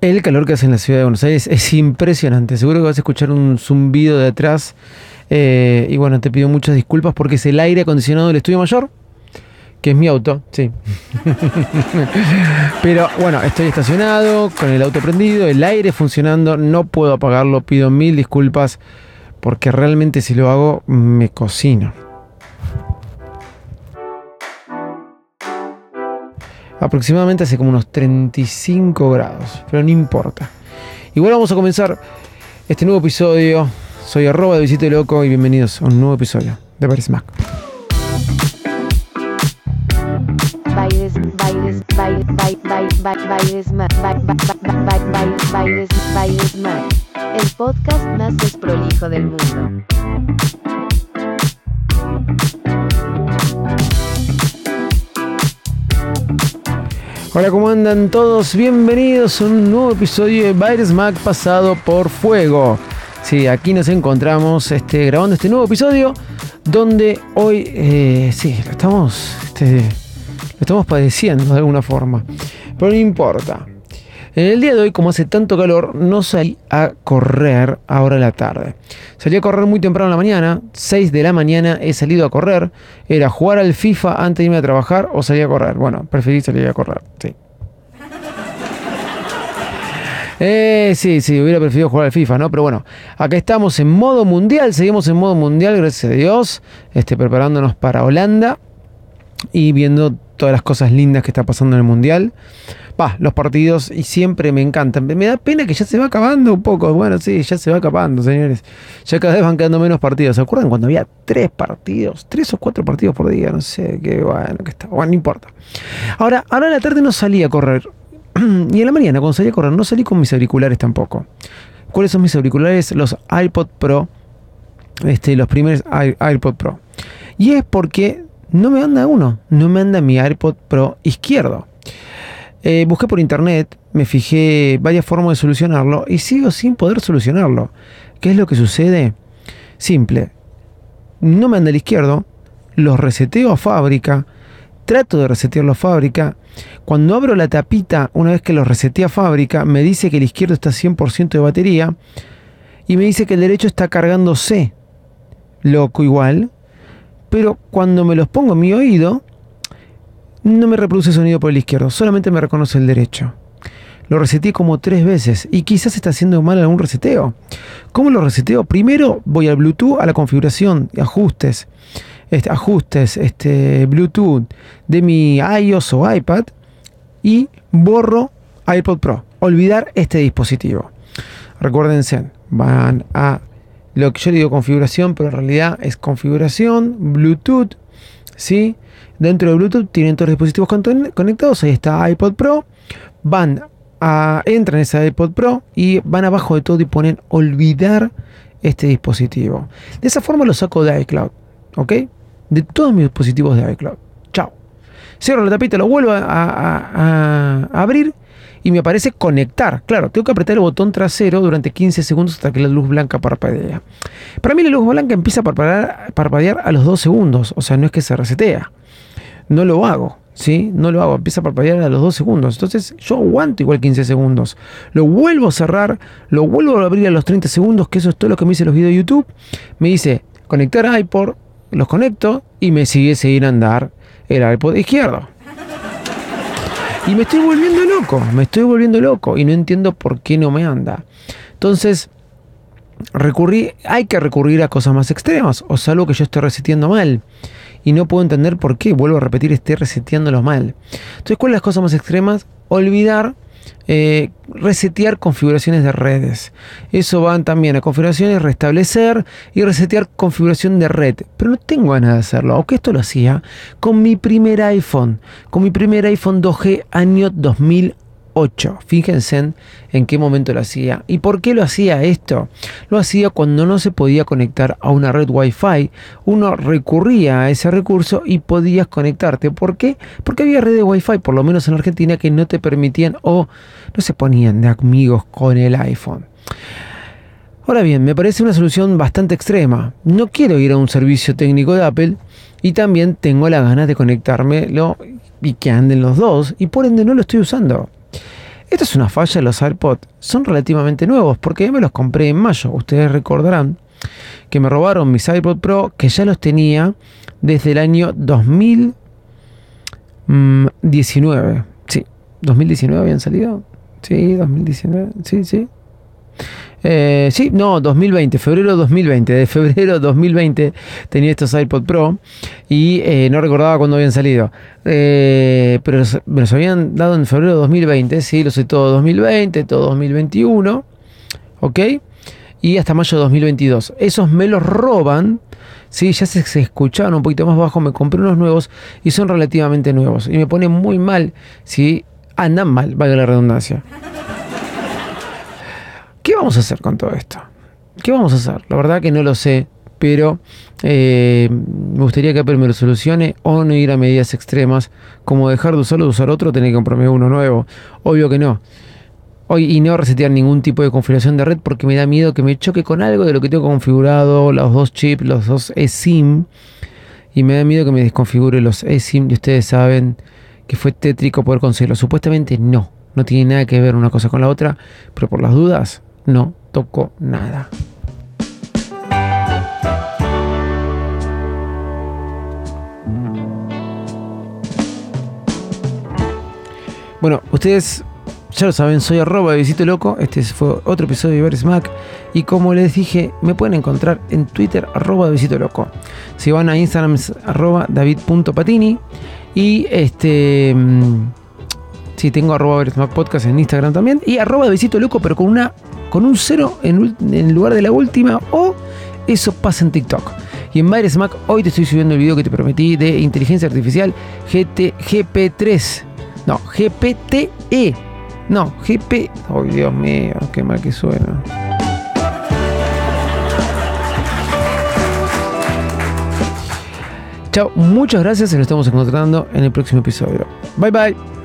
El calor que hace en la ciudad de Buenos Aires es impresionante. Seguro que vas a escuchar un zumbido de atrás. Eh, y bueno, te pido muchas disculpas porque es el aire acondicionado del estudio mayor, que es mi auto, sí. Pero bueno, estoy estacionado, con el auto prendido, el aire funcionando, no puedo apagarlo, pido mil disculpas porque realmente si lo hago me cocino. Aproximadamente hace como unos 35 grados, pero no importa. Igual vamos a comenzar este nuevo episodio. Soy arroba de Visito Loco y bienvenidos a un nuevo episodio de Paris Mac. El podcast más desprolijo del mundo. Hola, ¿cómo andan todos? Bienvenidos a un nuevo episodio de Baires Mac pasado por fuego. Sí, aquí nos encontramos este, grabando este nuevo episodio donde hoy, eh, sí, estamos, este, lo estamos padeciendo de alguna forma. Pero no importa. En el día de hoy, como hace tanto calor, no salí a correr ahora en la tarde. Salí a correr muy temprano en la mañana, 6 de la mañana he salido a correr. Era jugar al FIFA antes de irme a trabajar o salir a correr. Bueno, preferí salir a correr, sí. Eh, sí, sí, hubiera preferido jugar al FIFA, ¿no? Pero bueno, acá estamos en modo mundial, seguimos en modo mundial, gracias a Dios, este, preparándonos para Holanda y viendo todas las cosas lindas que está pasando en el mundial. Va, los partidos y siempre me encantan. Me da pena que ya se va acabando un poco. Bueno, sí, ya se va acabando, señores. Ya cada vez van quedando menos partidos. ¿Se acuerdan cuando había tres partidos? Tres o cuatro partidos por día. No sé, qué bueno que está. Bueno, no importa. Ahora, ahora en la tarde no salí a correr. y en la mañana, cuando salí a correr, no salí con mis auriculares tampoco. ¿Cuáles son mis auriculares? Los iPod Pro. Este, los primeros iPod Pro. Y es porque no me anda uno. No me anda mi iPod Pro izquierdo. Eh, busqué por internet, me fijé varias formas de solucionarlo y sigo sin poder solucionarlo. ¿Qué es lo que sucede? Simple. No me anda el izquierdo, los reseteo a fábrica, trato de resetearlo a fábrica. Cuando abro la tapita, una vez que los reseté a fábrica, me dice que el izquierdo está 100% de batería y me dice que el derecho está cargándose. Loco igual. Pero cuando me los pongo en mi oído, no me reproduce sonido por el izquierdo, solamente me reconoce el derecho. Lo reseteé como tres veces y quizás está haciendo mal algún reseteo. ¿Cómo lo reseteo? Primero voy al Bluetooth, a la configuración, ajustes, este, ajustes, este, Bluetooth de mi iOS o iPad y borro iPod Pro. Olvidar este dispositivo. Recuérdense, van a lo que yo digo configuración, pero en realidad es configuración, Bluetooth, ¿sí? Dentro de Bluetooth tienen todos los dispositivos conectados. Ahí está iPod Pro. Van a, entran en ese iPod Pro y van abajo de todo y ponen olvidar este dispositivo. De esa forma lo saco de iCloud. ¿Ok? De todos mis dispositivos de iCloud. Chao. Cierro la tapita, lo vuelvo a, abrir y me aparece conectar. Claro, tengo que apretar el botón trasero durante 15 segundos hasta que la luz blanca parpadea. Para mí la luz blanca empieza a parpadear, a los 2 segundos, o sea, no es que se resetea no lo hago. ¿sí? No lo hago, empieza a parpadear a los 2 segundos. Entonces yo aguanto igual 15 segundos. Lo vuelvo a cerrar, lo vuelvo a abrir a los 30 segundos, que eso es todo lo que me dice los videos de YouTube. Me dice conectar iPod, los conecto y me sigue seguir andar el iPod izquierdo. Y me estoy volviendo loco, me estoy volviendo loco y no entiendo por qué no me anda. Entonces, recurrí, hay que recurrir a cosas más extremas, o sea, algo que yo estoy reseteando mal y no puedo entender por qué, vuelvo a repetir, esté reseteándolo mal. Entonces, ¿cuáles las cosas más extremas? Olvidar eh, resetear configuraciones de redes. Eso van también a configuraciones, restablecer y resetear configuración de red. Pero no tengo ganas de hacerlo, aunque esto lo hacía con mi primer iPhone, con mi primer iPhone 2G año 2008. Fíjense en, qué momento lo hacía. ¿Y por qué lo hacía esto? Lo hacía cuando no se podía conectar a una red Wi-Fi. Uno recurría a ese recurso y podías conectarte. ¿Por qué? Porque había redes Wi-Fi, por lo menos en Argentina, que no te permitían o no se ponían de amigos con el iPhone. Ahora bien, me parece una solución bastante extrema. No quiero ir a un servicio técnico de Apple y también tengo la ganas de conectarme y que anden los dos y por ende no lo estoy usando. Esto es una falla de los AirPods. Son relativamente nuevos porque me los compré en mayo. Ustedes recordarán que me robaron mis iPod Pro que ya los tenía desde el año 2019. Sí, 2019 habían salido. Sí, 2019. Sí, sí. Eh, sí, no, 2020, febrero 2020. De febrero 2020 tenía estos iPod Pro y eh, no recordaba cuándo habían salido. Eh, pero me los habían dado en febrero 2020. Sí, los sé todo 2020, todo 2021. ¿Ok? Y hasta mayo de 2022. Esos me los roban. Sí, ya se, se escuchaban un poquito más bajo. Me compré unos nuevos y son relativamente nuevos. Y me pone muy mal si andan mal, valga la redundancia. ¿Qué vamos a hacer con todo esto? ¿Qué vamos a hacer? La verdad que no lo sé, pero eh, me gustaría que Apple me lo solucione o no ir a medidas extremas, como dejar de usarlo, de usar otro, tener que comprarme uno nuevo. Obvio que no. Hoy, y no resetear ningún tipo de configuración de red porque me da miedo que me choque con algo de lo que tengo configurado, los dos chips, los dos eSIM. Y me da miedo que me desconfigure los eSIM. Y ustedes saben que fue tétrico poder conseguirlo. Supuestamente no. No tiene nada que ver una cosa con la otra. Pero por las dudas, no tocó nada. Bueno, ustedes ya lo saben, soy arroba Visito Loco. Este fue otro episodio de Iberis Mac. Y como les dije, me pueden encontrar en Twitter arroba Visito Loco. Si van a Instagram es arroba david.patini. Y este... Sí, tengo arroba Mac Podcast en Instagram también. Y arroba Visito Loco, pero con una con un cero en, lugar de la última. O eso pasa en TikTok. Y en Baires Mac hoy te estoy subiendo el video que te prometí de inteligencia artificial GT, GP3. No, GPTE. No, GP. Oh, Dios mío, qué mal que suena. Chao, muchas gracias y nos estamos encontrando en el próximo episodio. Bye bye.